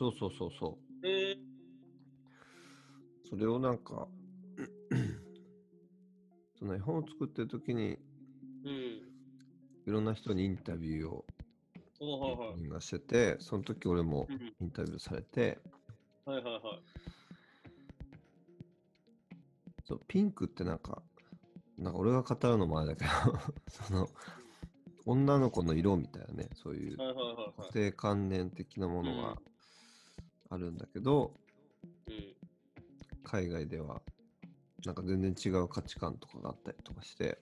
そうそうそうそう。えー、それをなんか、その絵本を作ってる時に、うん。いろんな人にインタビューをおはいはい。みんなしてて、その時俺もうんインタビューされて、はいはいはい。そうピンクってなんか、なんか俺が語るのもあれだけど、その、女の子の色みたいなね、そういう固定観念的なものがあるんだけど、い。うん。海外ではなんか全然違う価値観とかがあったりとかして、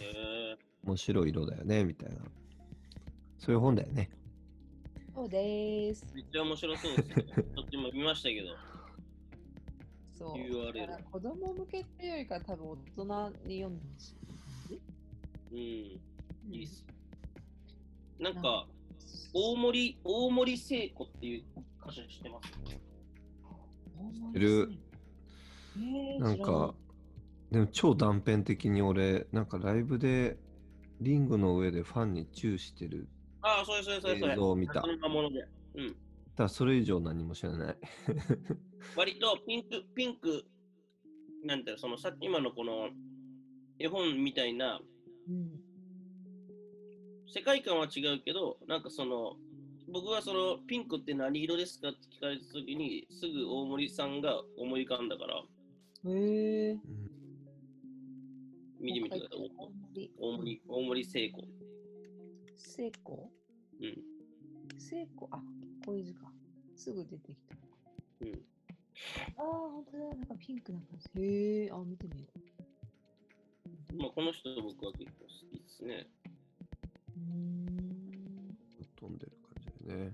え面白い色だよね、みたいな。そういう本だよね。そうですー、。めっちゃ面白そうですね。ちょっと今見ましたけど。そう。URL だから子供向けっていうよりか多分大人に読んでほしうん。い。いいっす。なんか、大森、大森聖子っていう歌手知ってますうん。いるえー、なんか、でも超断片的に俺、なんかライブでリングの上でファンにチューしてる。ああ、それそれそれそれ。映像を見たそんなもので。うん。ただそれ以上何も知らない。割とピンク、ピンク、なんていうのそのさっき今のこの絵本みたいなうん。世界観は違うけど、なんかその、僕はそのピンクって何色ですか？って聞かれたときに、すぐ大森さんが思い浮かんだから、へえ見てみてください。大森。大森、大森聖子。聖子？うん。聖子？あ、こういう字か。すぐ出てきた。うん。ああ、本当だ。なんかピンクな感じ。へえー、あ、見てみよう。まあ、この人僕は結構好きですね。うーん。飛んでるね。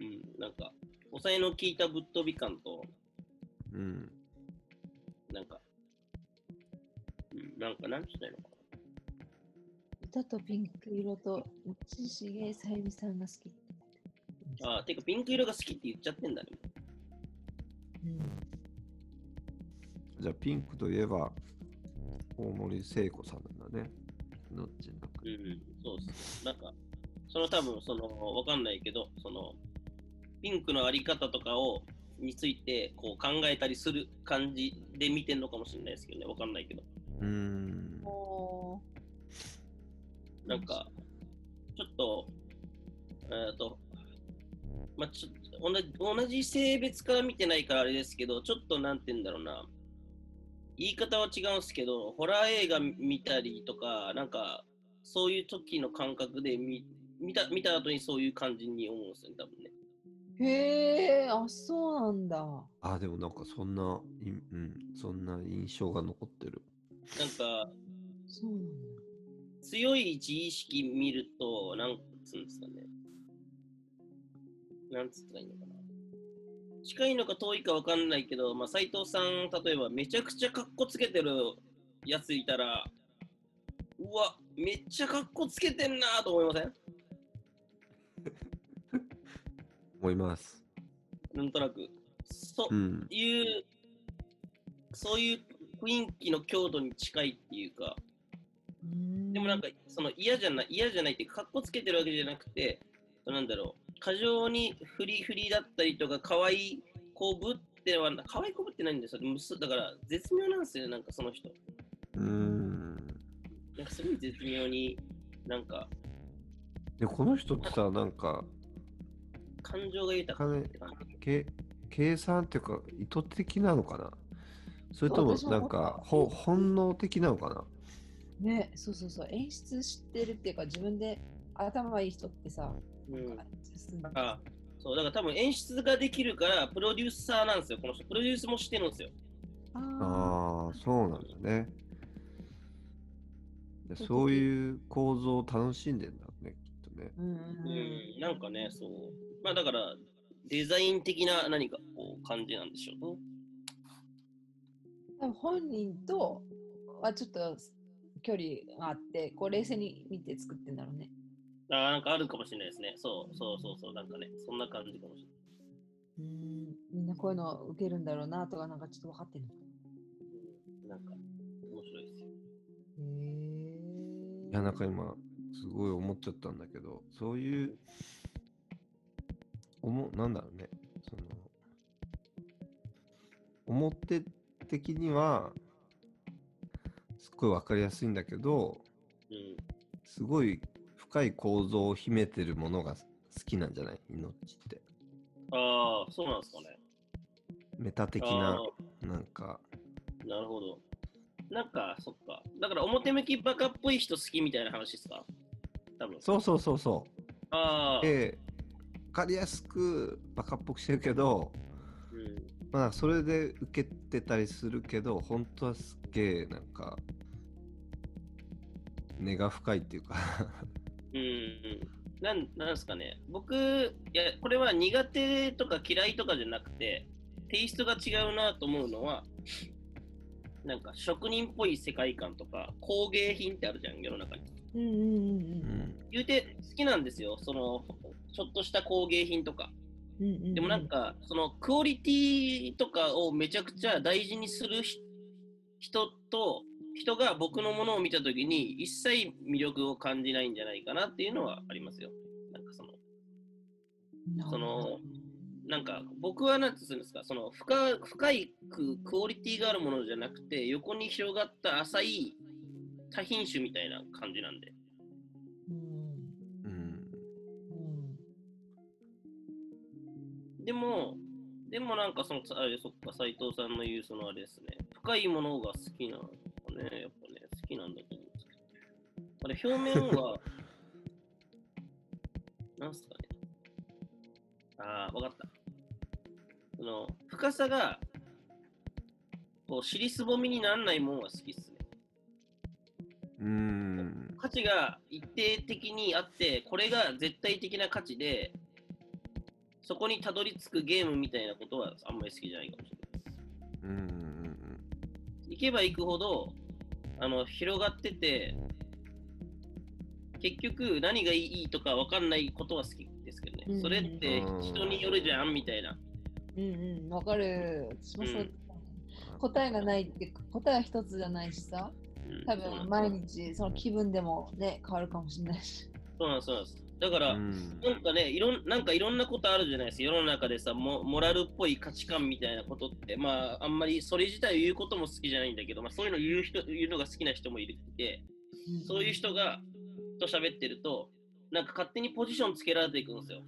うん。なんか、抑えの効いたぶっ飛び感と、うん。なんか、うん、なんか、なんつっいいのか歌とピンク色と、内重さゆみさんが好き。な。ああ、てか、ピンク色が好きって言っちゃってんだね。うん。じゃあピンクといえば、大森聖子さんなんだね。どっちなんかうん、うん、そうっす。なんか、その多分、その、わかんないけど、その、ピンクのあり方とかを、について、こう考えたりする感じで見てんのかもしれないですけどね、わかんないけど。うーん。なんか、ちょっと、えっと、まあ、ちょ同じ同じ性別から見てないからあれですけど、ちょっとなんて言うんだろうな、言い方は違うんですけど、ホラー映画見たりとか、なんか、そういう時の感覚で見見た見た後にそういう感じに思うんですよね、多分ね。へえ、あ、そうなんだ。あ、でもなんかそんな、いうん、そんな印象が残ってる。なんか、そうなんだ。強い自意識見ると、なんつうんですかね。なんつったらいいのかな。近いのか遠いかわかんないけど、まあ、斉藤さん、例えばめちゃくちゃかっこつけてるやついたら、うわ、めっちゃかっこつけてんなと思いません？思います。なんとなく。そううん。いう、そういう雰囲気の強度に近いっていうか、でもなんか、その嫌じゃない、嫌じゃないってか、かっこつけてるわけじゃなくて、なんだろう、過剰にフリフリだったりとか、可愛い子ぶってはな、可愛い子ぶってないんですよ。むすだから、絶妙なんですよね、なんかその人。うーん。なんかすごい絶妙に、なんか、で、この人ってさ、なんか、感情が豊か金って感じ。け計算っていうか、意図的なのかな？それともなんか、ほ本能的なのかな？ね、そうそうそう、演出知ってるっていうか、自分で頭いい人ってさ、うんあそう、だから多分演出ができるから、プロデューサーなんですよ、この人。プロデュースもしてるんですよ。あああ、そうなんだね。でそういう構造を楽しんでんだね、きっとね。ーうん、なんかね、そう。まあだから、デザイン的な何かこう感じなんでしょう。多分本人とはちょっと距離があって、こう冷静に見て作ってんだろうね。あーなんかあるかもしれないですね。そうそうそうそう、なんかね、そんな感じかもしれない。うん、みんなこういうの受けるんだろうなとか、なんかちょっと分かってるの。うんなんか、面白いですよ。へえ。いや、なんか今、すごい思っちゃったんだけど、そういう、おもなんだろうね、その、表的には、すっごいわかりやすいんだけど、うん。すごい深い構造を秘めてるものが好きなんじゃない？命って。ああ、そうなんですかね。メタ的あな、なんか、ーなるほど。なんか、そっか。だから表向きバカっぽい人好きみたいな話ですか？多分。そうそうそうそう。ああ。かりやすくバカっぽくしてるけど、うん。まあそれで受けてたりするけど、本当はすっげえなんか、根が深いっていうかうんうん。なん、なんですかね。僕、いや、これは苦手とか嫌いとかじゃなくて、テイストが違うなと思うのは、なんか職人っぽい世界観とか工芸品ってあるじゃん、世の中に。うんうんうんううんん。言うて好きなんですよ、その、ちょっとした工芸品とか。うんうん。でもなんか、そのクオリティとかをめちゃくちゃ大事にするひ人と、人が僕のものを見たときに一切魅力を感じないんじゃないかなっていうのはありますよ。なんかその、うん、そのなんか僕はなんて言うんですか、その深深いくクオリティがあるものじゃなくて、横に広がった浅い多品種みたいな感じなんで。うんうん。うんでも、でもなんかその、あれそっか、斎藤さんの言うそのあれですね、深いものが好きなのかね、やっぱね、好きなんだと思うんですけど。あれ、表面は、なんすかね。ああ、わかった。その、深さが、こう、尻すぼみにならないものが好きっすね。うん。価値が一定的にあって、これが絶対的な価値で、そこにたどり着くゲームみたいなことはあんまり好きじゃないかもしれないです。うんうん行けば行くほど、あの、広がってて、結局何がいいとか分かんないことは好きですけどね。うんそれって人によるじゃんみたいな。うんうん、わかる。私もそう、うん答えがないって、答えは一つじゃないしさ、うん多分毎日その気分でもね、変わるかもしれないし。そうなんです、そうなんです。だから、うん。なんかねいろん、なんかいろんなことあるじゃないですか。世の中でさ、モモラルっぽい価値観みたいなことって、まあ、あんまりそれ自体を言うことも好きじゃないんだけど、まあ、そういうの言う人言うのが好きな人もいるって、そういう人が、と喋ってると、なんか勝手にポジションつけられていくんですよ。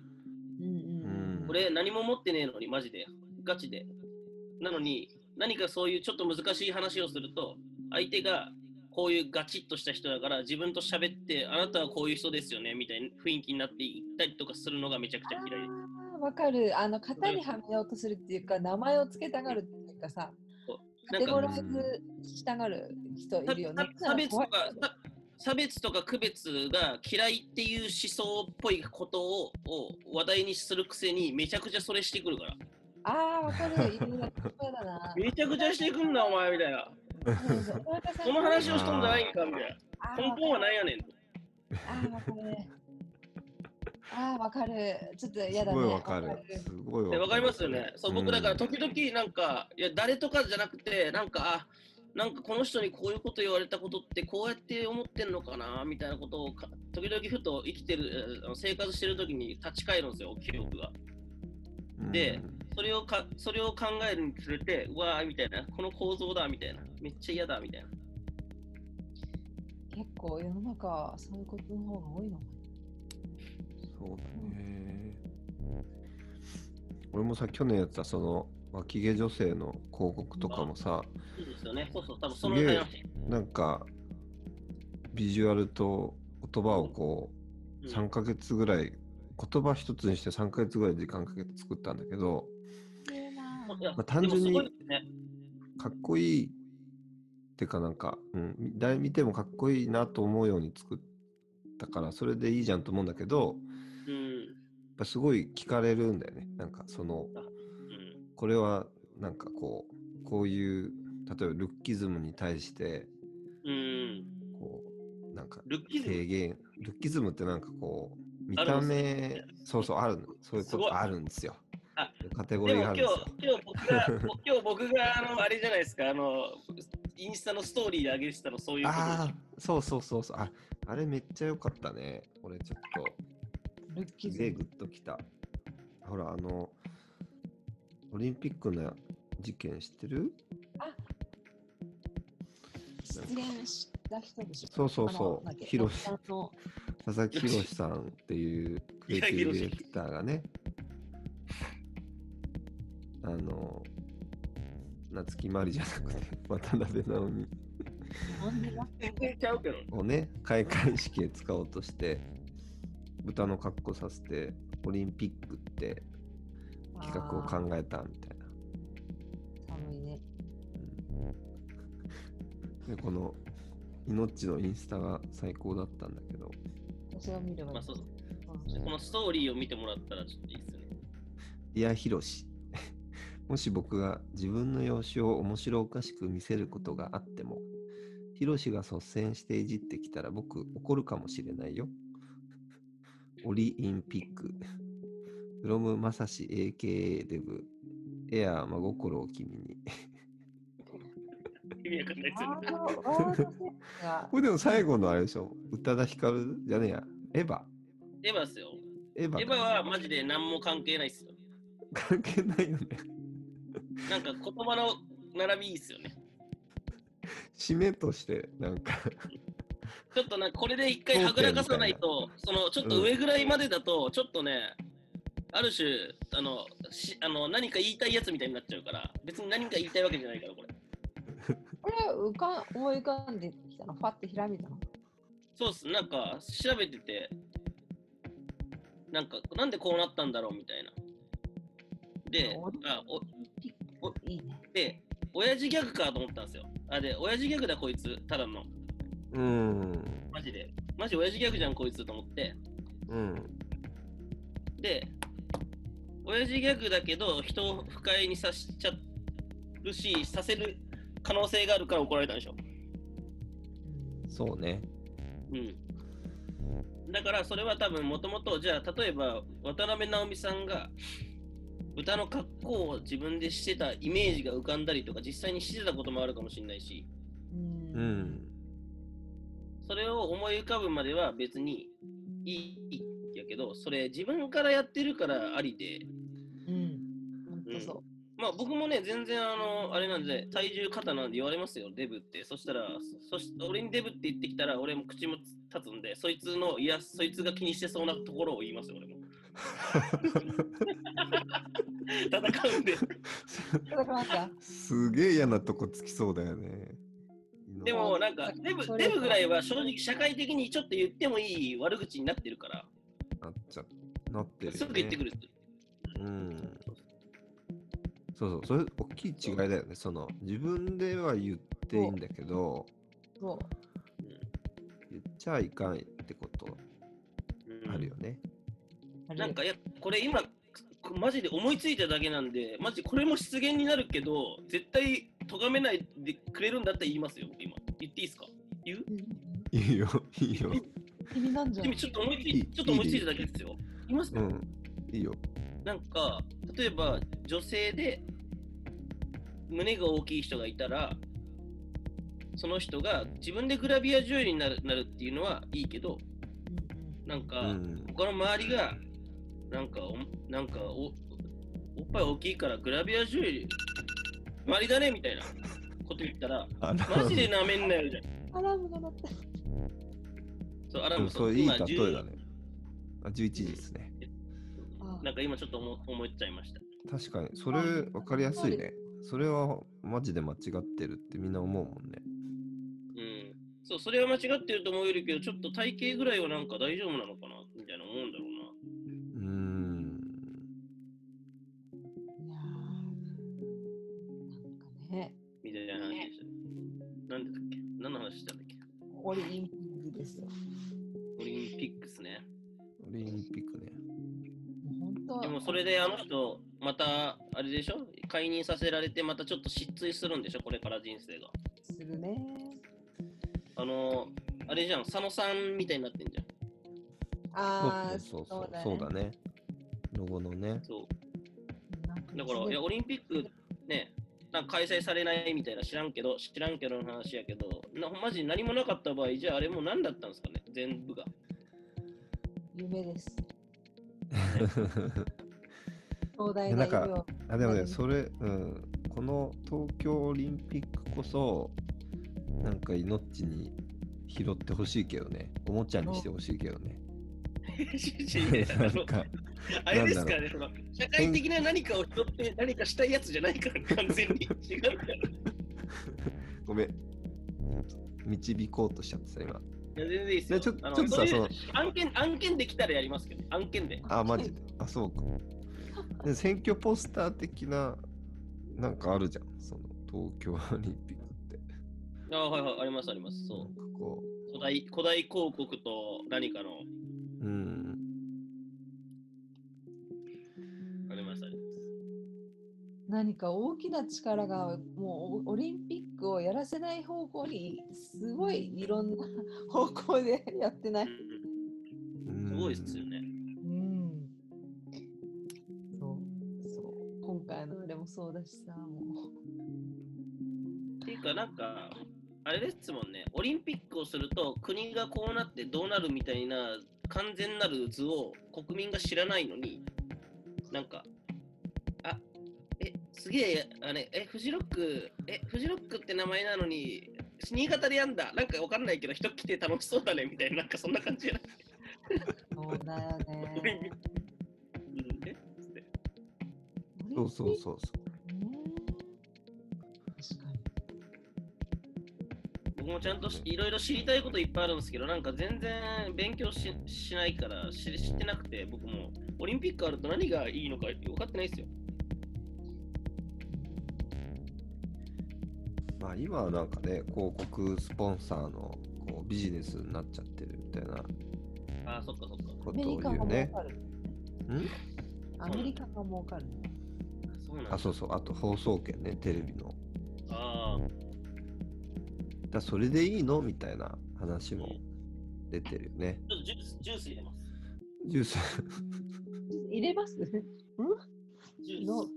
うんうんうん、俺何も持ってねえのに、マジで。ガチで。なのに、何かそういうちょっと難しい話をすると、相手がこういうガチッとした人だから、自分と喋って、あなたはこういう人ですよね、みたいな雰囲気になっていったりとかするのがめちゃくちゃ嫌いです。わかる。あの、型にはめようとするっていうか、名前を付けたがるっていうかさ、カテゴライズしたがる人いるよね。差別とか差別とか区別が嫌いっていう思想っぽいことをを話題にするくせにめちゃくちゃそれしてくるから。ああ、わかる。めちゃくちゃしてくんな、お前みたいな。その話をしとんじゃないんかみたいな。根本は何やねんと。ああ、わかる。ああ、わかる。ちょっと嫌すだね。ごいわかる。すごいわかる。でわかりますよね。そう、僕だから時々なんか、いや、誰とかじゃなくて、なんか、あ、なんかこの人にこういうこと言われたことってこうやって思ってんのかなみたいなことをか時々ふと生きてる、生活してる時に立ち返るんですよ、記憶が。うんでそれをかそれを考えるにつれて、うわーみたいな、この構造だみたいな、めっちゃ嫌だみたいな。結構世の中、そういうことの方が多いのかそうだね。俺もさ、去年やってたその脇毛女性の広告とかもさ、そうですよね。そうそう、多分その。なんかビジュアルと言葉をこううん3ヶ月ぐらい、言葉一つにして3ヶ月ぐらい時間かけて作ったんだけど、まあ単純にかっこいいってかなんか、うん、誰見てもかっこいいなと思うように作ったから、それでいいじゃんと思うんだけど、うん。やっぱすごい聞かれるんだよね。なんかその、うん。これはなんかこう、こういう、例えばルッキズムに対して、うん。こう、なんかルッキズム？提言、ルッキズムってなんかこう、見た目、そうそう、あるの。そういうことあるんですよ。あ カテゴでリーがも今日あるんですよ。、今日僕が、今日僕が、あの、あれじゃないですか、あの、インスタのストーリーで上げてたの、そういうことああ、そうそうそうそう。あ、あれめっちゃ良かったね。俺ちょっと、キズムすげえグッときた。ほら、あの、オリンピックの事件知ってる？失言した人でしょ。そうそうそうあのなんだっけ？ヒロシあの佐々木宏さんっていうクリエイティブディレクターがね、夏木マリじゃなくて、渡辺直美なんでだ全然ちゃうけど。をね、開会式へ使おうとして、豚の格好させて、オリンピックって企画を考えたみたいな。寒いね。で、この、命のインスタが最高だったんだけど、私が見ればいい。まあそうそううんこのストーリーを見てもらったらちょっといいですよね。いや、ヒロシ。もし僕が自分の容姿を面白おかしく見せることがあっても、ヒロシが率先していじってきたら僕怒るかもしれないよ。オリインピック。フロムマサシ AKA デブ。エアー真心を君に。意味わかんないですよね。ワード、ワードセンスがこれでも最後のあれでしょ宇多田ヒカルじゃねえや。エヴァ。エヴァっすよ。エヴァだエヴァはマジで何も関係ないっすよ。関係ないよね。なんか言葉の並びいいっすよね。締めとして、なんかちょっとなんかこれで一回はぐらかさないと、そのちょっと上ぐらいまでだと、ちょっとね、ある種、あのしあの何か言いたいやつみたいになっちゃうから、別に何か言いたいわけじゃないから、これ。これ浮かん思い浮かんできたの、ファってひらめいたの？そうっす、なんか調べてて、なんかなんでこうなったんだろうみたいな。であおおいいね。で、親父ギャグかと思ったんですよ。あ、で、親父ギャグだこいつ、ただの。うーん。マジで。マジ親父ギャグじゃんこいつと思って。うん。で、親父ギャグだけど、人を不快にさしちゃうし、させる可能性があるから怒られたんでしょ。そうね。うん。だから、それは多分、もともと、じゃあ、例えば、渡辺直美さんが、歌の格好を自分でしてたイメージが浮かんだりとか、実際にしてたこともあるかもしれないし、うん。う。ん。それを思い浮かぶまでは別にいいやけど、それ自分からやってるからありで、うん。本当そう。まあ僕もね、全然あの、あれなんで、体重肩なんで言われますよ、デブって。そしたら、そし俺にデブって言ってきたら、俺も口も立つんで、そいつの、いや、そいつが気にしてそうなところを言いますよ、俺も。戦うんで。だからなんか、すげえ嫌なとこつきそうだよね。でもなんか、デブデブぐらいは正直社会的にちょっと言ってもいい悪口になってるから、なっちゃなってるよ、ね。すぐ言ってくる。うん。そうそう、それ大きい違いだよね。その自分では言っていいんだけど、そう。言っちゃいかんってことうんあるよね。あれなんか、いや、これ今、マジで思いついただけなんで、マジこれも失言になるけど、絶対咎めないでくれるんだったら言いますよ、今。言っていいですか？言う？うんいいよ、いいよ。気になんじゃんでも。ちょっと思いついちょっと思いついただけですよ。言いますか、うん、いいよ。なんか、例えば女性で胸が大きい人がいたら、その人が自分でグラビア女優になるなるっていうのはいいけど、なんうか、ん。他の周りが、なんかお、なんかお、おっぱい大きいからグラビア女優、周りだねみたいなこと言ったら、マジでなめんなよじゃん。アラームが鳴った。そう、アラうんムそれいい例え10だね。あ、11時ですね。あなんか今ちょっと思思っちゃいました。確かに、それ分かりやすいね。それはマジで間違ってるってみんな思うもんね。うん。そう、それは間違ってると思えるけど、ちょっと体型ぐらいはなんか大丈夫なのかなそれであの人、また、あれでしょ？解任させられて、またちょっと失墜するんでしょ？これから人生が。するね。あの、あれじゃん、佐野さんみたいになってんじゃん。ああ、そうそうそうだそうだね。ロゴのね。そう。だから、いや、オリンピックね、なんか開催されないみたいな知らんけど、知らんけどの話やけど、なマジ何もなかった場合、じゃああれもう何だったんですかね？全部が。夢です。東大いやなんかが夢をあでもね、何それ、うん、この東京オリンピックこそ、なんか命に拾ってほしいけどね、おもちゃにしてほしいけどね。なんか、あれですからね、その社会的な何かを人って何かしたいやつじゃないから、完全に違うから。い ごめん。導こうとしちゃってさ、今。や全然いいですよ。ねちょちょっとさそ案件、案件できたらやりますけど、案件で。あ、マジで。あ、そうか。で選挙ポスター的な、なんかあるじゃん。その東京オリンピックって。あはいはい、ありますあります。そなんかこう。古代古代広告と何かの、う、うん。ありますあります。何か大きな力がもうオリンピックをやらせない方向にすごいいろんな方向でやってない。すごいですよね。回のあれもそうだしさ、もっていうか、なんか、あれですもんね、オリンピックをすると国がこうなってどうなるみたいな完全なる図を国民が知らないのに、なんか、あえ、すげえ、あれ、え、フジロック、え、フジロックって名前なのに、新潟でやんだ、なんかわかんないけど、人来て楽しそうだねみたいな、なんかそんな感じじゃな。そうだよね。そうそうそうそう。僕もちゃんとしいろいろ知りたいこといっぱいあるんですけど、なんか全然勉強ししないから知知ってなくて、僕もオリンピックあると何がいいのか分かってないですよ。まあ今はなんかね、広告スポンサーのこうビジネスになっちゃってるみたいなああ、そっかそっか。ことをアメリカが儲言うね。かる。ん？アメリカが儲かる。あ、そうそう。あと放送権ね、テレビの。あーだそれでいいの？みたいな話も出てるよね。ちょっとジュース、ジュース入れます。ジュース。入れます？ジューのス。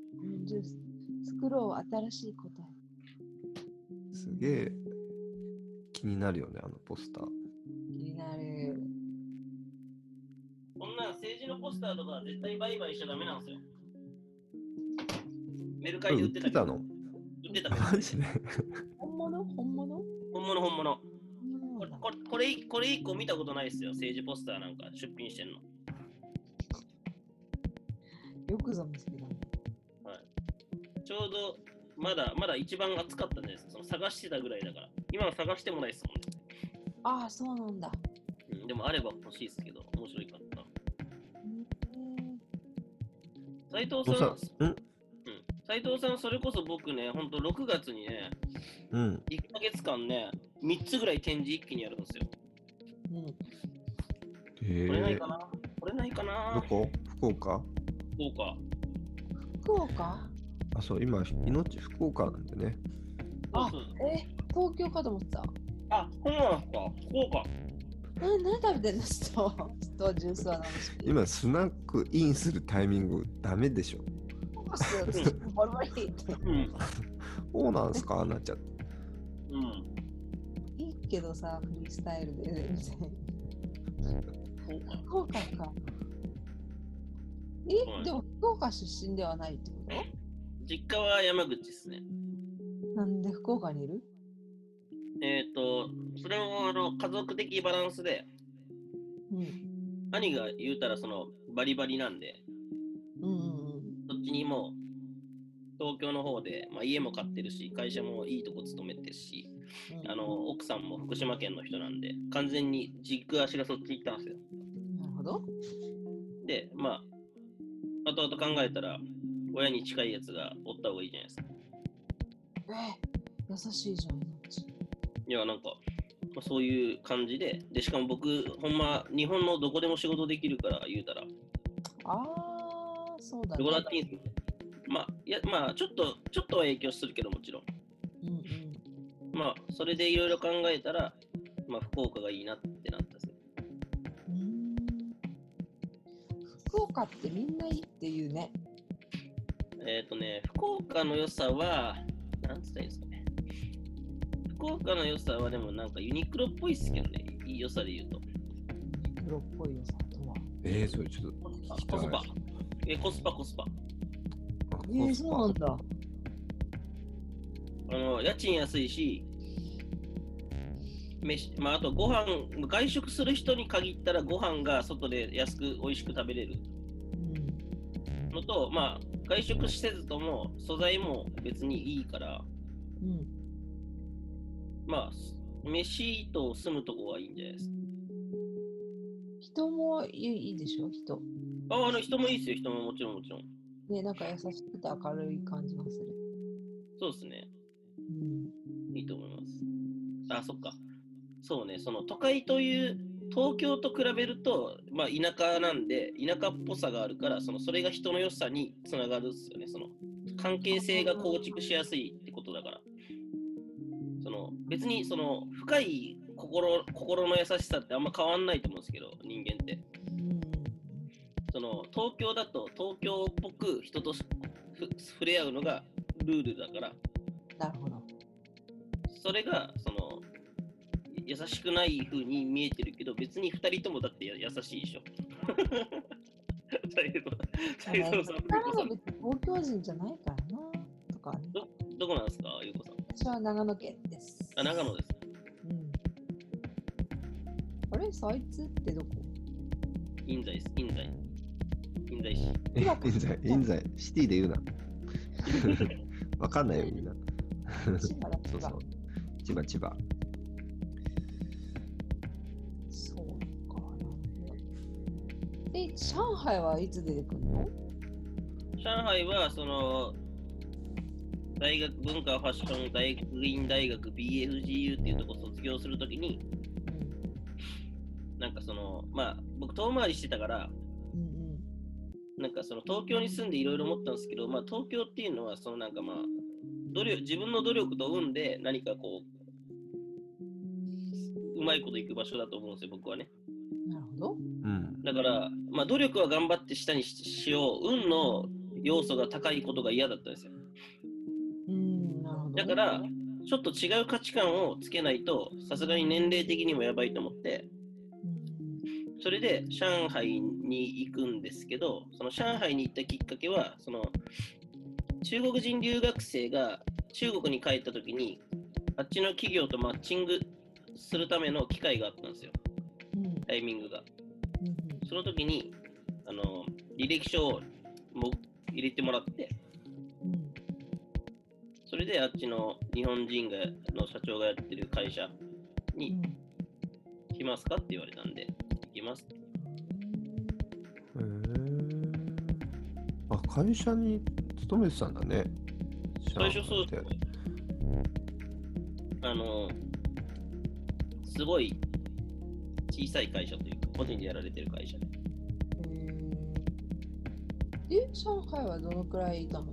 ジュース作ろう新しい答え。すげえ気になるよね、あのポスター。気になる。こんなん政治のポスターとか絶対売買しちゃダメなんですよ。メルカリで売ってたけどってたの売ってたマジで？本物？本物？本物本物。うんこれこれこれこれ一個見たことないですよ。政治ポスターなんか出品してんの。よくぞ見つけたね。ちょうどまだまだ一番暑かったんです。その探してたぐらいだから。今は探してもないですもんね。ああ、そうなんだ。うん、でもあれば欲しいですけど、面白いかった。うん斉藤さん、ん？斉藤さん、それこそ僕ね、ほんと6月にね、うん。1ヶ月間ね、3つぐらい展示一気にやるんですよ。うんへえこれないか。な？これないかどなこ？福岡？どうか。福岡？あ、そう、今、命福岡なんでね。あえ、東京かと思ってた。あ、そうなんですか？福岡。うん、何食べてんの？ちょっと、ちょっとジュースは今、スナックインするタイミングダメでしょ。バリバリってうん。そうなんすかなっちゃって。うん。いいけどさ、フリースタイルで。福岡。福岡か。はいえ、でも福岡出身ではないってこ実家は山口ですね。となんで福岡にいる？えっ、と、それもあの家族的バランスで、うん。兄が言うたらそのバリバリなんで、うんうんにもう東京の方で、まあ、家も買ってるし、会社もいいとこ勤めてるし、うん。あの奥さんも福島県の人なんで、完全に軸足がそっち行ったんですよ。なるほど。で、まあ、後々考えたら、親に近いやつがおった方がいいじゃないですか。え、優しいじゃん、命。いや、なんか、まあ、そういう感じで、で、しかも僕、ほんま、日本のどこでも仕事できるから言うたら、ああ、そうだどね。こだっていいんですよ。まあ、いや、まあ、ちょっと、ちょっとは影響するけど、もちろん。うんうん。まあ、それでいろいろ考えたら、まあ、福岡がいいなってなったんですよ。うーん福岡ってみんないいっていうね。えっ、とね、福岡の良さは、なんつったらいいんですかね。福岡の良さは、でもなんかユニクロっぽいっすけどね、いい良さで言うと。プロっぽい良さとは。えー、それちょっとコスパ聞きたいコスパ。え、コスパ、コスパ。あえー、そうなんだ。あの、家賃安いし、飯、まあ、あとご飯、外食する人に限ったらご飯が外で安く美味しく食べれるうん。のと、まあ、外食せずとも素材も別にいいから、うん。まあ、飯と住むとこはいいんじゃないですか。人もいいいいでしょ？人。ああの人もいいですよ、人ももちろんもちろん。ね、なんか優しくて明るい感じがする。そうですね。うん。いいと思います。あ、そっか。そうね、その都会という、東京と比べると、まあ、田舎なんで、田舎っぽさがあるから、そのそれが人の良さにつながるっすよね。その関係性が構築しやすいってことだから。その別にその深い心心の優しさってあんま変わんないと思うんですけど、人間って。うん。その東京だと東京っぽく人とふ触れ合うのがルールだから、なるほど。それがその優しくない風に見えてるけど、別に2人ともだってや優しいでしょ。斉藤さん、東京人じゃないからな。とかね。どどこなんですか、ゆうこさん。私は長野県です。あ、長野です。うん。あれ？そいつってどこ？印西です、印西。印西市。え印西、印西、シティで言うな。わかんないよ、みんな。千葉だそうそう。千葉、千葉。そうかなるほど。で、上海はいつ出てくるの？上海は、その、大学文化ファッション大学院大学 BFGU っていうとこ卒業するときに、なんかその、まあ、僕遠回りしてたから、かその東京に住んでいろいろ思ったんですけど、まあ東京っていうのは、そのなんかまあ、努力自分の努力と運で何かこう、うまいこといく場所だと思うんですよ、僕はね。うん。なるほど。うん。だから、まあ努力は頑張って下にししよう、運の要素が高いことが嫌だったんですよ。うん、なるほど。だから、ちょっと違う価値観をつけないと、さすがに年齢的にもやばいと思って、うん、それで上海に行くんですけど、その上海に行ったきっかけは、その中国人留学生が中国に帰った時に、あっちの企業とマッチングするための機会があったんですよ、タイミングが。その時に、あの履歴書をも入れてもらって、それであっちの日本人がの社長がやってる会社に。来ますかって言われたんで、ます。へーあ、会社に勤めてたんだね。最初そう上海ってあの、すごい小さい会社というか、個人でやられてる会社で。え上海はどのくらいいたの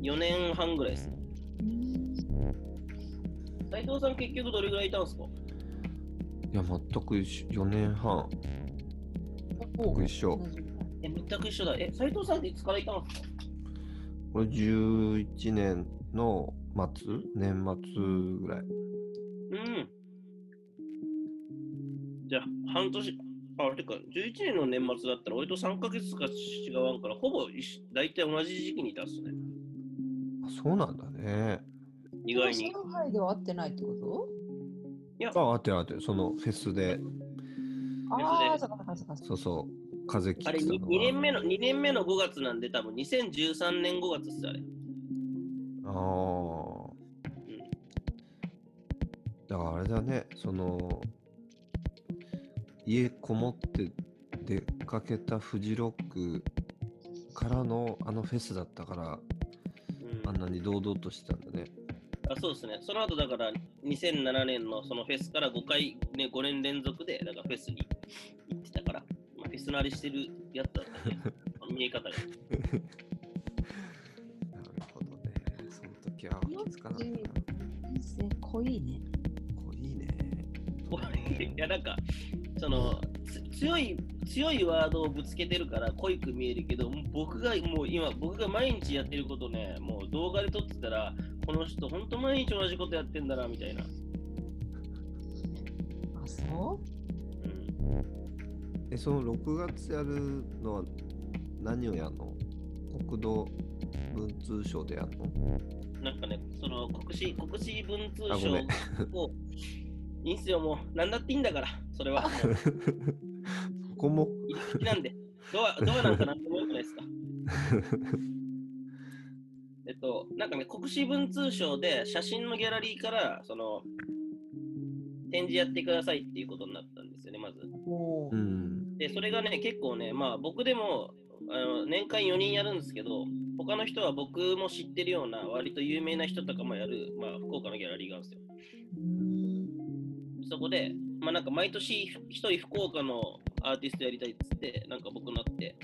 ？4年半ぐらいですね。うん。斉藤さん結局どれぐらいいたんですか？いや、全く一緒。4年半。お僕一緒え、全く一緒だ。え、斉藤さんっていつからいたんですか？これ11年の末？年末ぐらい。うん。じゃあ、半年、あ、てか、11年の年末だったら、俺と3ヶ月しか違わんから、ほぼ一緒大体同じ時期にいたっすね。あ、そうなんだね。意外に。上海では会ってないってこと？いや、あ、あってあって、そのフェスで、ああ、そっかそっかそっかそっか。そうそう、風切あれってた 2, の年目の、2年目の5月なんで、多分2013年5月っす、あれ。ああ。だからあれだね、その、家こもって出かけたフジロックからのあのフェスだったから、うんあんなに堂々としてたんだね。あそうですね。その後だから2007年のそのフェスから5回、ね、5年連続でだからフェスに行ってたから、まあ、フェス慣れしてるやつだったんで、見え方が。なるほどね。その時は気づかなかったな。いいですね、濃いね。こいいね。いや、なんか、その、つ強い、強いワードをぶつけてるから濃いく見えるけど、僕がもう今、僕が毎日やってることね、もう動画で撮ってたら、この人、本当毎日同じことやってんだな、みたいな。あ、そう？んえ、その6月やるのは何をやるの？国土文通省でやるの？なんかね、その国史、国史文通省を、いいんすよ、もう、なんだっていいんだから、それは。ここもなんで。ドア、ドアなんかなんでもよくないですか？と、なんかね、国史文通省で写真のギャラリーから、その、展示やってくださいっていうことになったんですよね、まず。で、それがね、結構ね、まあ僕でも、あの年間4人やるんですけど、他の人は僕も知ってるような、割と有名な人とかもやる、まあ福岡のギャラリーがあるんですよ。そこで、まあなんか毎年一人福岡のアーティストやりたいっつって、なんか僕なって、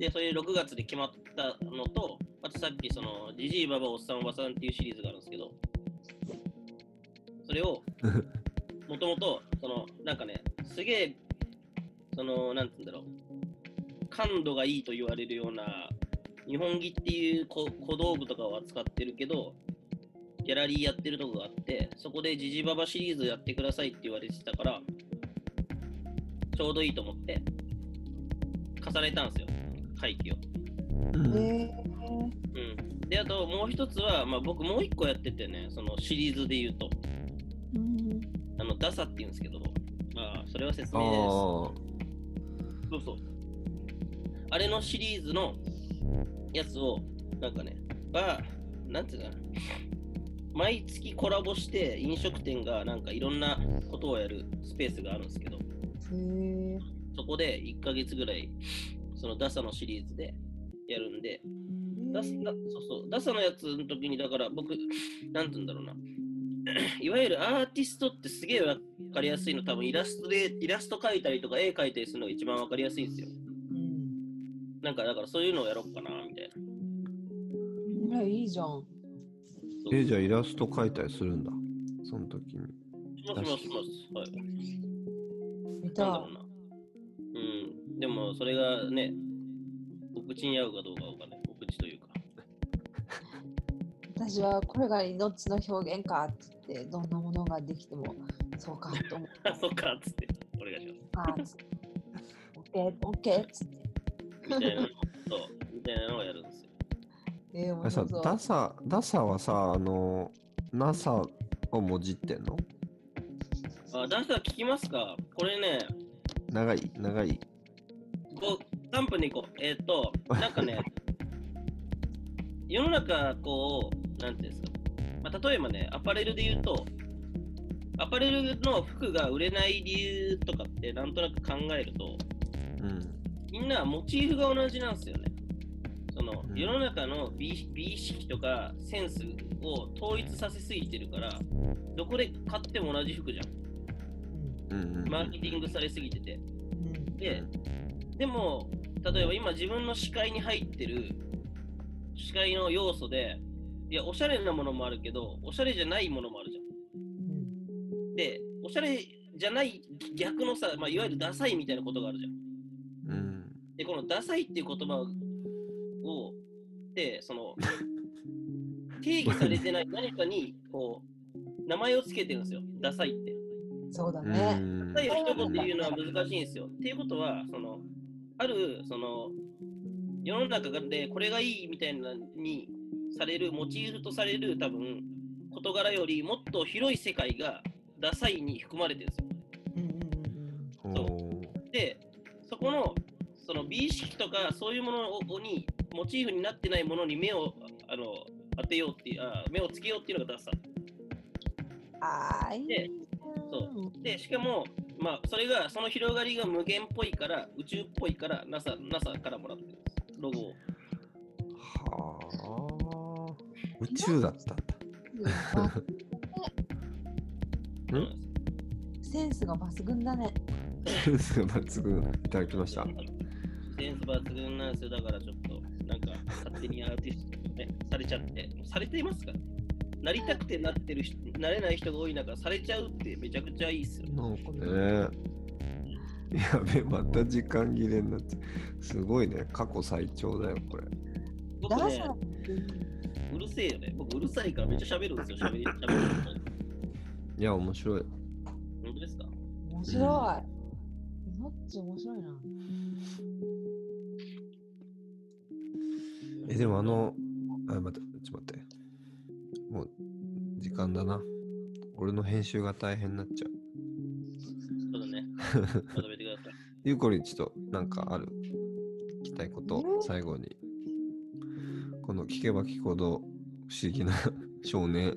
で、それ6月で決まったのと、あとさっきその、ジジイババおっさんおばさんっていうシリーズがあるんですけど、それを、もともと、その、なんかね、すげえ、その、なんて言うんだろう、感度がいいと言われるような、日本着っていう小小道具とかを扱ってるけど、ギャラリーやってるとこがあって、そこでジジババシリーズやってくださいって言われてたから、ちょうどいいと思って、重ねたんですよ、会期を。うんえうん。で、あともう一つは、まあ、僕もう一個やっててね、そのシリーズで言うと、ーうんあの、ダサって言うんですけど、まあ、それは説あ明あです。そうそう。あれのシリーズのやつを、なんかね、バー、なんていうかな、毎月コラボして飲食店がなんかいろんなことをやるスペースがあるんですけど、そこで1ヶ月ぐらい、そのダサのシリーズでやるんで、ダスダそうそうダサのやつの時に、だから僕、なんて言うんだろうな。いわゆるアーティストってすげえわかりやすいの、多分イラストで、イラスト描いたりとか絵描いたりするのが一番わかりやすいんですよ。うんなんか、だからそういうのをやろうかな、みたいな。えいいじゃんえ、じゃあイラスト描いたりするんだ。その時に。しますします。はい。見なんだたろうん。でも、それがね、お口に合うかどうかわかんない。お口というか。私はこれが命の表現かって言ってどんなものができてもそうかと思 っあ、そっか、つって。お願いしたっつってオッケーオッケーっつってます。みたいなの、そう、みたいなのをやるんですよ。えー、さダサ、ダサはさ、あの、NASA をもじってんの？あ、ダンサー聞きますか？これね、長い長い。こう、3分でいこう。えーっと、なんかね、世の中、こう、なんていうんですか、まあ、例えばね、アパレルで言うと、アパレルの服が売れない理由とかってなんとなく考えると、うん。みんなモチーフが同じなんですよね。そのうん世の中の美美意識とかセンスを統一させすぎてるから、どこで買っても同じ服じゃん。マーケティングされすぎてて。で、でも、例えば今自分の視界に入ってる視界の要素で、いや、おしゃれなものもあるけど、おしゃれじゃないものもあるじゃん。で、おしゃれじゃない逆のさ、まあ、いわゆるダサいみたいなことがあるじゃん。うん。で、このダサいっていう言葉を、で、その、定義されてない何かに、こう、名前をつけてるんですよ。ダサいって。そうだうね。んダサいを一言で言うのは難しいんですよ。っていうことは、その、ある、その、世の中でこれがいいみたいなにされる、モチーフとされる多分、事柄よりもっと広い世界がダサいに含まれてるんですよ。うんうんうんおーで、そこの、その美意識とかそういうものに、モチーフになってないものに目をあの当てようっていうあ、目をつけようっていうのがダサ。ああ、いいでそうで、しかも、まあ、それが、その広がりが無限っぽいから、宇宙っぽいから、NASA, NASA からもらってるんです。ロゴを。はあ。宇宙だったんだ。センスが抜群だね。センスが抜群いただきました。センス抜群なんですよ。だからちょっと、なんか、勝手にアーティストね、されちゃって、されていますか？ら。なりたくてなってる人、なれない人が多い中、されちゃうってめちゃくちゃいいっすよ。なんかね。やべ、また時間切れになって。すごいね。過去最長だよ、これ。僕ねうるせえよね。僕、うるさいからめっちゃ喋るんですよ。喋り、喋る いや、面白い。本当ですか？面白い。ち面白いな。え、でもあの、あ、待って、ちょっと待って。もう、時間だな。俺の編集が大変になっちゃう。そうだね。まとめてください。ゆうこりん、ちょっと、なんかある？聞きたいことう、ん最後に。この聞けば聞くほど不思議な 少年、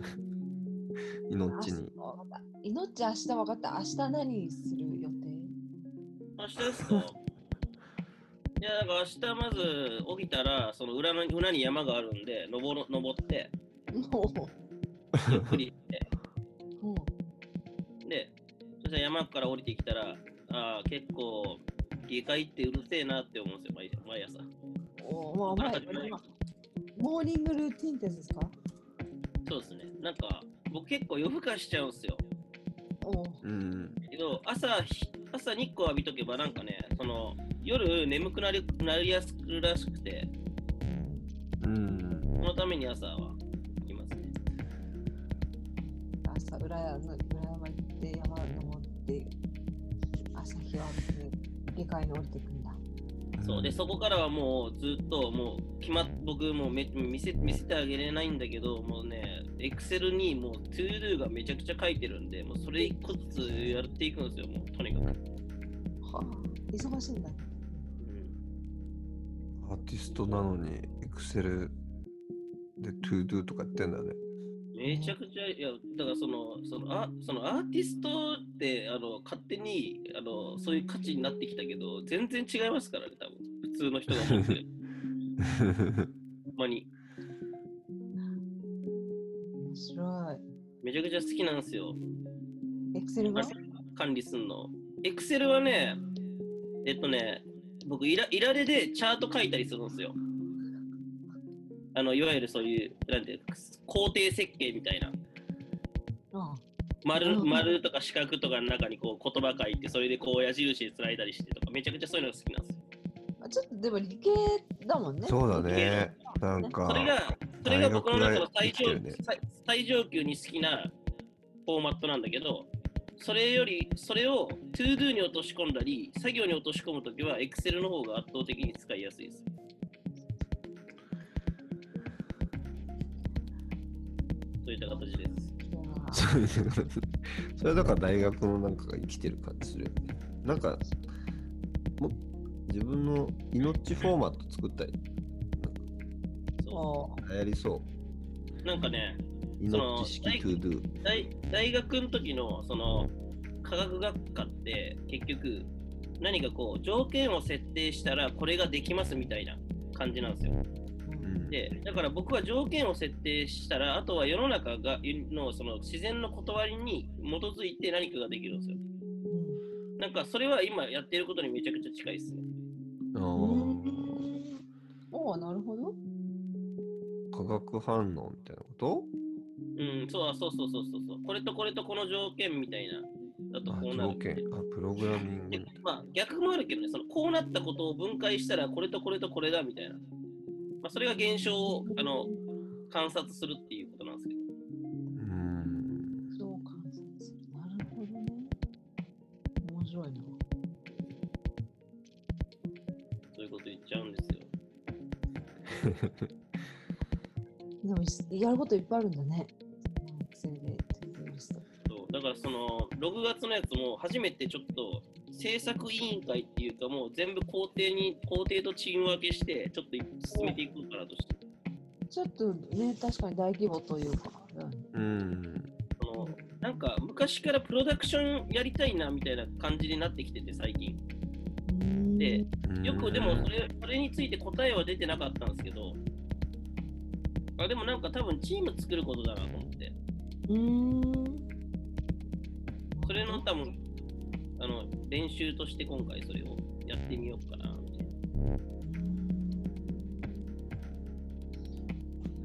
命に。あわかった。いのっち明日分かった。明日何する予定？明日ですか？いや、なんか明日まず起きたら、その裏の裏に山があるんで、登ろ登って、もゆっくりして、で、そしたら山から降りてきたら、ああ、結構、下界ってうるせえなって思うんですよ、毎毎朝。う、おもう前今モーニングルーティンってやつですか？そうですね。なんか、僕結構夜更かしちゃうんですよ。おううん。けど、朝、ひ朝日光浴びとけば、なんかね、その、夜眠くなりなりやすくらしくて、うん。そのために朝は裏山の裏山行って山登って朝日を浴びて下界に降りてくんだ。そうで、そこからはもうずっともう決まっ僕もうめ見せ見せてあげれないんだけど、もうね、エクセルにもう ToDo がめちゃくちゃ書いてるんで、もうそれ一個ずつやっていくんですよ、もうとにかく。はあ、忙しいんだ。うんアーティストなのに、エクセルで ToDo とかやってんだね。めちゃくちゃ、いや、だからその、そのあそのアーティストってあの勝手にあのそういう価値になってきたけど、全然違いますからね、多分普通の人が思ってる。ほんまに。面白めちゃくちゃ好きなんですよ。い。エクセルが？管理すんの。エクセルはね、えっとね、僕いら、いられでチャート書いたりするんですよ。あの、いわゆるそういう、なんていうか工程設計みたいな。うん丸とか四角とかの中にこう言葉書いて、それでこう矢印でつないだりしてとか、めちゃくちゃそういうのが好きなんですよ。あちょっとでも理系だもんね。そうだね。なんかそ、れが、それが僕の中の最上,、ね最最上級に好きなフォーマットなんだけど、それより、それを ToDo に落とし込んだり、作業に落とし込むときは Excel の方が圧倒的に使いやすいです。そういった形です。それはだから大学のなんかが生きてる感じするよね。なんか、も自分の命フォーマット作ったり、そお流行りそう。うなんかね、命式その ToDo。大大学の時のその科学学科って結局何かこう条件を設定したらこれができますみたいな感じなんですよ。うんでだから僕は条件を設定したらあとは世の中がのその自然の断りに基づいて何かができるんですよ。うんなんかそれは今やってることにめちゃくちゃ近いですね。あうんーおおなるほど。化学反応みたいなこと？うん、そうそうそうそうそうそう。これとこれとこの条件みたいなだとあこうなる条。件あ、プログラミングまあ、逆もあるけどね、そのこうなったことを分解したらこれとこれとこれだみたいな。まあ、それが現象をあの観察するっていうことなんですけど。な。うん。そう観察する。なるほどね。面白いな。そういうこと言っちゃうんですよ。でもいやることいっぱいあるんだね。そうだからその6月のやつも初めてちょっと制作委員会っていうかもう全部工程に工程とチーム分けしてちょっと進めていこうかなとして。ちょっとね、確かに大規模というか。うんうん。そのなんか昔からプロダクションやりたいなみたいな感じになってきてて最近。で、よくでもそれそれについて答えは出てなかったんですけど、あでもなんか多分チーム作ることだなと思って、うーん。それの多分あの練習として今回それをやってみようかなみたいな。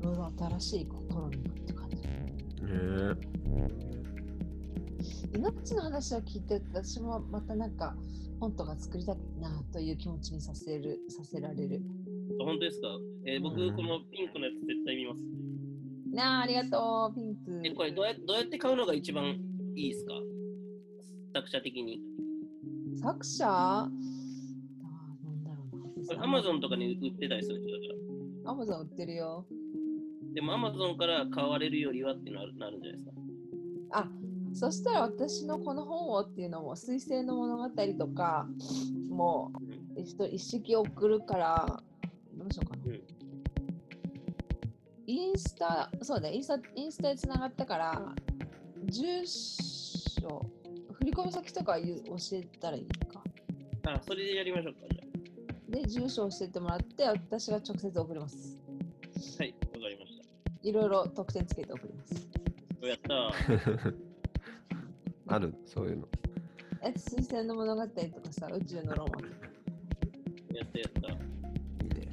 いろいろ新しい試みがって感じ。ね命の話を聞いて、私もまたなんか本とか作りたいなという気持ちにさせる、させられる。本当ですか、えー僕うんこのピンクのやつ絶対見ます。なあ、ありがとう、ピンク。えこれどうやどうやって買うのが一番いいですか？作者的に。作者？あーなんだろうこれな。アマゾンとかに売ってたりするアマゾン売ってるよ。ら。でもアマゾンから買われるよりはっていうのはなるんじゃないですか。あそしたら私のこの本をっていうのも、水星の物語とか、もう一一式送るから、どうしようかな。うんインスタ、そうね、インスタインスタでつながったから、住所、振込先とか言う教えたらいいか。あ、それでやりましょうか、じゃ。で、住所を教えてもらって、私が直接送ります。はい、わかりました。いろいろ特典つけて送ります。やった？ー。ある、そういうの。え、推薦の物語とかさ、宇宙のロマン。やったやった。いいね。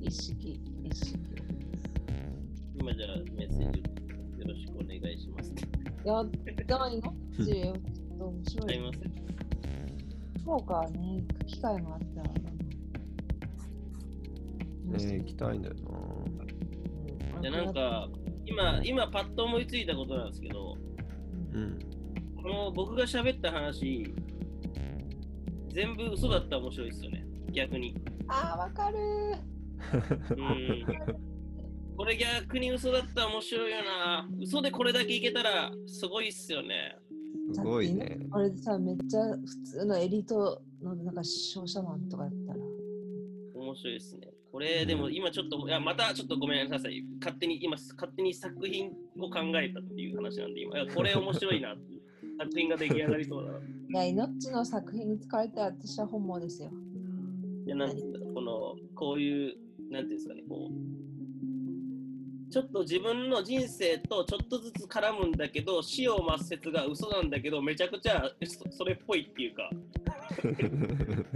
一式、一式。今じゃあメッセージよろしくお願いします。やったいの？ど面白い。あります福ね、行く機会もあったら。ね行きたいんだよな。で、なんか、今、今パッと思いついたことなんですけど、うん。この僕が喋った話、全部嘘だったら面白いですよね、逆に。ああ、わかるこれ逆に嘘だったら面白いよな。嘘でこれだけいけたらすごいっすよね。すごいね。これさ、めっちゃ普通のエリートのなんか商社マンとかやったら。面白いですね。これでも今ちょっと、いやまたちょっとごめんなさい。勝手に今勝手に作品を考えたっていう話なんで今、いや これ面白いな作品が出来上がりそうだな。いいや、命の作品に使われたら私は本望ですよ。や、なんていうんだろうこの、こういう、なんていうんですかね、こう、ちょっと自分の人生とちょっとずつ絡むんだけど、死を抹殺が嘘なんだけど、めちゃくちゃそそれっぽいっていうか、こ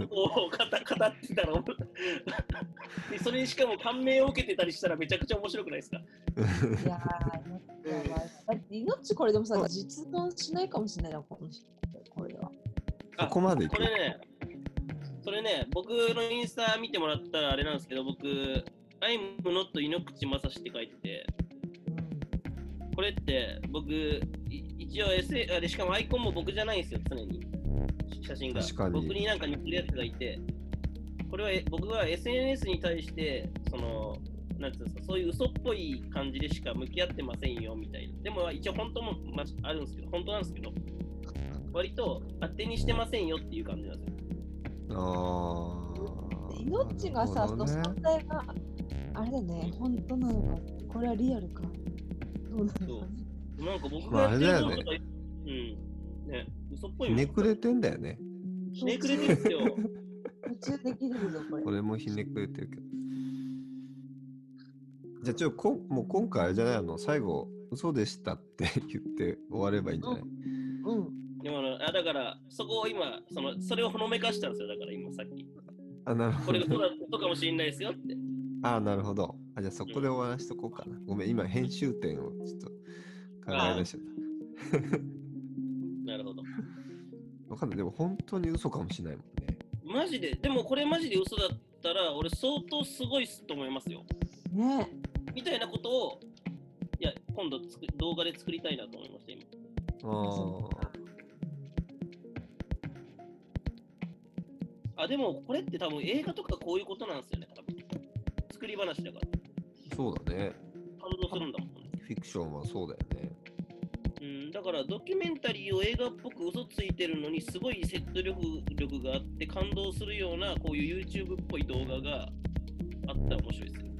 う語語ってたら、で それにしかも感銘を受けてたりしたらめちゃくちゃ面白くないですか？いやー、命これでもさ、実存しないかもしれないな、この人。これは。そこまでこれね、それね、僕のインスタ見てもらったらあれなんですけど、僕、I'm not 井ノ口正史って書いてて、これって僕、い一応 SA、あれしかもアイコンも僕じゃないんですよ、常に。写真が。確かに僕になんか似てるやつがいて、これはえ僕は SNS に対して、その、なんていうんですか、そういう嘘っぽい感じでしか向き合ってませんよみたいな。でも一応本当も、まあ、あるんですけど、本当なんですけど、割と当てにしてませんよっていう感じなんですよ。ああ。命がさ、その存在が、あれだね、本当なのか、これはリアルか。どうなのかな。なんか僕まあがやってるあれだよねうん。ね、嘘っぽいひもんねくれてんだよね。ひねくれてるんですよ。途中できるぞ、これ。俺もひねくれてるけど。じゃあちょこんもう今回あれじゃないあの？最後嘘でしたって言って終わればいいんじゃない、うん。でもあのあだから、そこを今、そのそれをほのめかしたんですよ、だから今さっき。あ、なるほどこれ。嘘だ嘘かもしれないですよって。あ、なるほど。あ、じゃあそこで終わらしとこうかな。ごめん、今編集点をちょっと考え出しちゃっなるほど。た。わかんない。でも本当に嘘かもしれないもんね。マジで、でもこれマジで嘘だったら、俺相当すごいっすと思いますよ。ねみたいなことを、いや、今度つく動画で作りたいなと思いました、今。ああ。あ、でもこれって多分映画とかこういうことなんですよね。作り話だから。そうだね。感動するんだもんね。フィクションはそうだよね。うん、だからドキュメンタリーを映画っぽく嘘ついてるのにすごい説得力力があって感動するようなこういう YouTube っぽい動画があったら面白いですよ。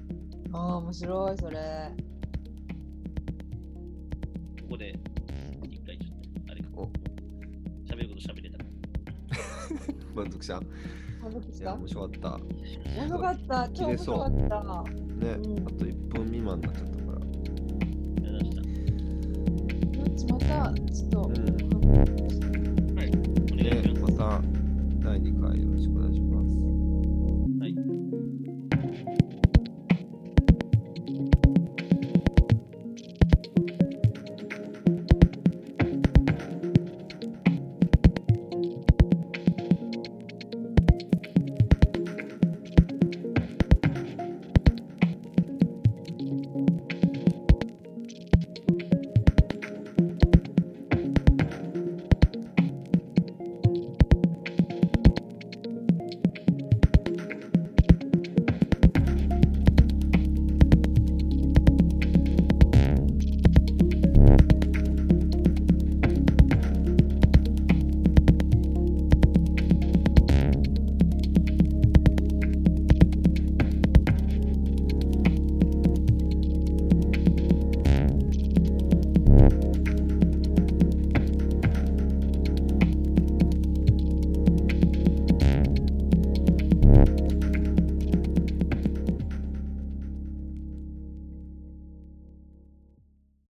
ああ、面白い、それ。ここで一回ちょっとあれかお。喋ること喋れたら。満足した？いや、面白かった。面白かった。超面白かった。ね、うんあと1分未満になっちゃったから。ました。命また、ちょっと。うんお願い。また第2回よろしくお願いします。